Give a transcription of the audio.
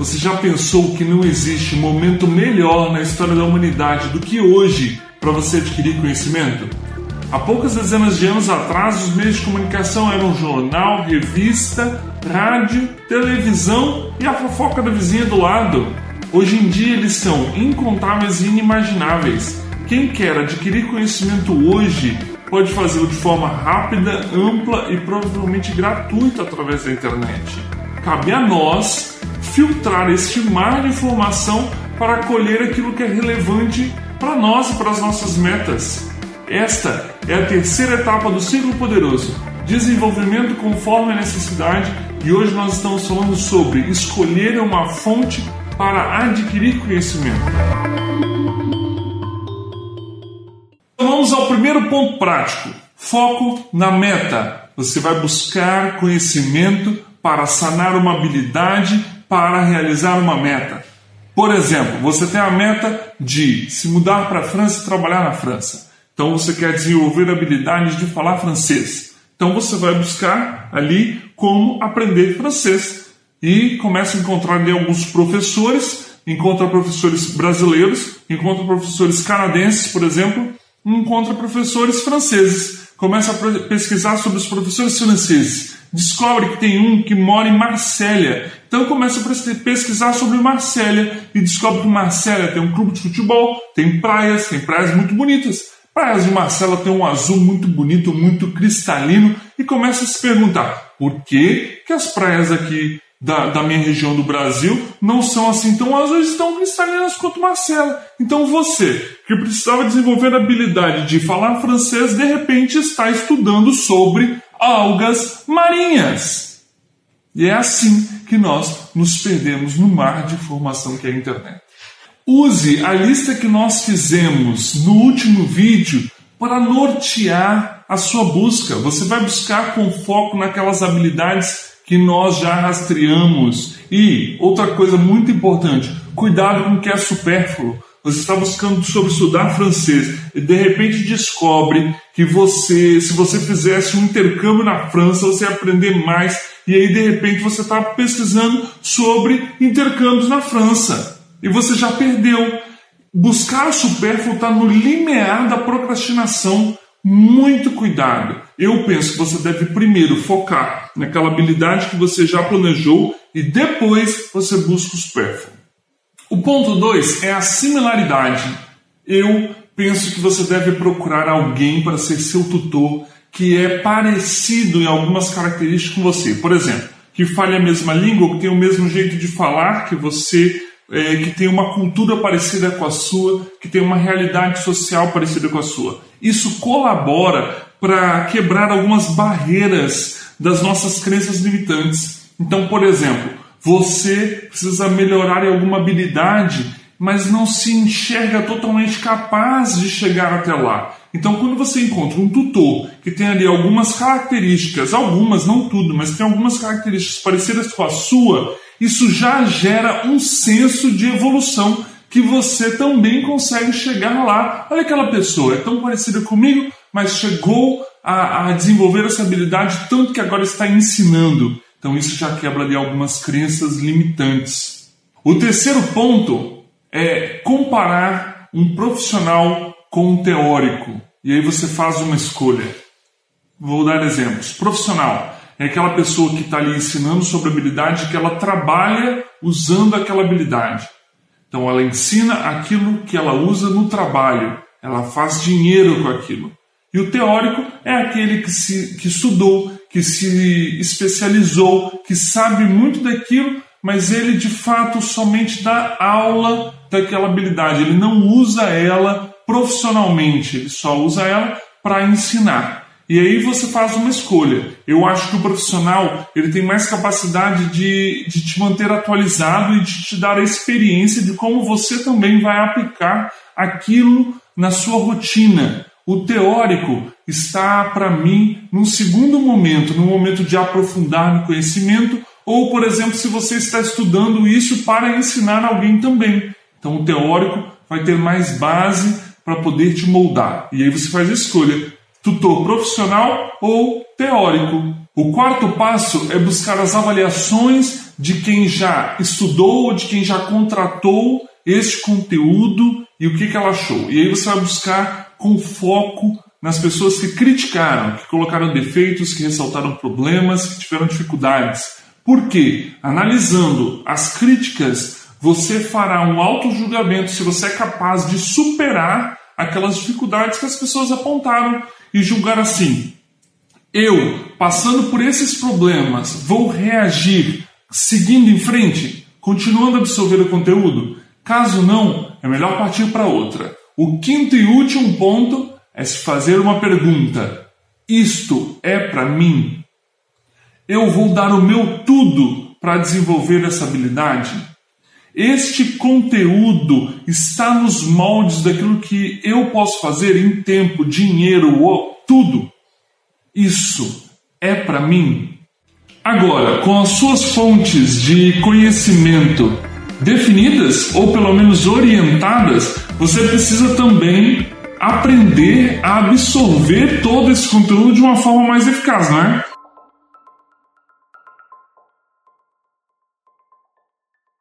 Você já pensou que não existe momento melhor na história da humanidade do que hoje para você adquirir conhecimento? Há poucas dezenas de anos atrás, os meios de comunicação eram jornal, revista, rádio, televisão e a fofoca da vizinha do lado. Hoje em dia eles são incontáveis e inimagináveis. Quem quer adquirir conhecimento hoje pode fazê-lo de forma rápida, ampla e provavelmente gratuita através da internet. Cabe a nós filtrar este mar de informação para colher aquilo que é relevante para nós e para as nossas metas. Esta é a terceira etapa do ciclo poderoso, desenvolvimento conforme a necessidade, e hoje nós estamos falando sobre escolher uma fonte para adquirir conhecimento. Vamos ao primeiro ponto prático: foco na meta. Você vai buscar conhecimento para sanar uma habilidade, para realizar uma meta. Por exemplo, você tem a meta de se mudar para a França e trabalhar na França. Então você quer desenvolver habilidades de falar francês. Então você vai buscar ali como aprender francês e começa a encontrar ali alguns professores, encontra professores brasileiros, encontra professores canadenses, por exemplo, encontra professores franceses, começa a pesquisar sobre os professores franceses, descobre que tem um que mora em Marsella, então começa a pesquisar sobre Marsella e descobre que Marsella tem um clube de futebol, tem praias, tem praias muito bonitas. Praias de Marsella tem um azul muito bonito, muito cristalino. E começa a se perguntar por que, que as praias aqui da, da, minha região do Brasil não são assim tão azuis tão cristalinas quanto Marcela. Então você, que precisava desenvolver a habilidade de falar francês, de repente está estudando sobre algas marinhas. E é assim que nós nos perdemos no mar de informação que é a internet. Use a lista que nós fizemos no último vídeo para nortear a sua busca. Você vai buscar com foco naquelas habilidades que nós já rastreamos. E outra coisa muito importante, cuidado com o que é supérfluo. Você está buscando sobre estudar francês e de repente descobre que você, se você fizesse um intercâmbio na França, você ia aprender mais. E aí de repente você está pesquisando sobre intercâmbios na França e você já perdeu. Buscar o supérfluo está no limiar da procrastinação. Muito cuidado. Eu penso que você deve primeiro focar naquela habilidade que você já planejou e depois você busca o supérfluo. O ponto 2 é a similaridade. Eu penso que você deve procurar alguém para ser seu tutor que é parecido em algumas características com você. Por exemplo, que fale a mesma língua, que tem o mesmo jeito de falar que você, é, que tem uma cultura parecida com a sua, que tem uma realidade social parecida com a sua. Isso colabora para quebrar algumas barreiras das nossas crenças limitantes. Então, por exemplo, você precisa melhorar em alguma habilidade, mas não se enxerga totalmente capaz de chegar até lá. Então, quando você encontra um tutor que tem ali algumas características, algumas, não tudo, mas tem algumas características parecidas com a sua, isso já gera um senso de evolução que você também consegue chegar lá. Olha aquela pessoa, é tão parecida comigo, mas chegou a, a desenvolver essa habilidade tanto que agora está ensinando. Então isso já quebra ali algumas crenças limitantes. O terceiro ponto é comparar um profissional com um teórico. E aí você faz uma escolha. Vou dar exemplos. Profissional é aquela pessoa que está ali ensinando sobre habilidade que ela trabalha usando aquela habilidade. Então ela ensina aquilo que ela usa no trabalho, ela faz dinheiro com aquilo. E o teórico é aquele que, se, que estudou, que se especializou, que sabe muito daquilo, mas ele de fato somente dá aula daquela habilidade, ele não usa ela profissionalmente, ele só usa ela para ensinar. E aí você faz uma escolha. Eu acho que o profissional ele tem mais capacidade de, de te manter atualizado e de te dar a experiência de como você também vai aplicar aquilo na sua rotina. O teórico está, para mim, num segundo momento, no momento de aprofundar no conhecimento, ou, por exemplo, se você está estudando isso para ensinar alguém também. Então, o teórico vai ter mais base para poder te moldar. E aí você faz a escolha tutor profissional ou teórico. O quarto passo é buscar as avaliações de quem já estudou ou de quem já contratou este conteúdo e o que, que ela achou. E aí você vai buscar com foco nas pessoas que criticaram, que colocaram defeitos, que ressaltaram problemas, que tiveram dificuldades. Por quê? Analisando as críticas, você fará um auto-julgamento se você é capaz de superar aquelas dificuldades que as pessoas apontaram e julgar assim: eu, passando por esses problemas, vou reagir seguindo em frente, continuando a absorver o conteúdo? Caso não, é melhor partir para outra. O quinto e último ponto é se fazer uma pergunta: isto é para mim? Eu vou dar o meu tudo para desenvolver essa habilidade? Este conteúdo está nos moldes daquilo que eu posso fazer em tempo, dinheiro, tudo. Isso é para mim? Agora, com as suas fontes de conhecimento definidas ou pelo menos orientadas, você precisa também aprender a absorver todo esse conteúdo de uma forma mais eficaz, não é?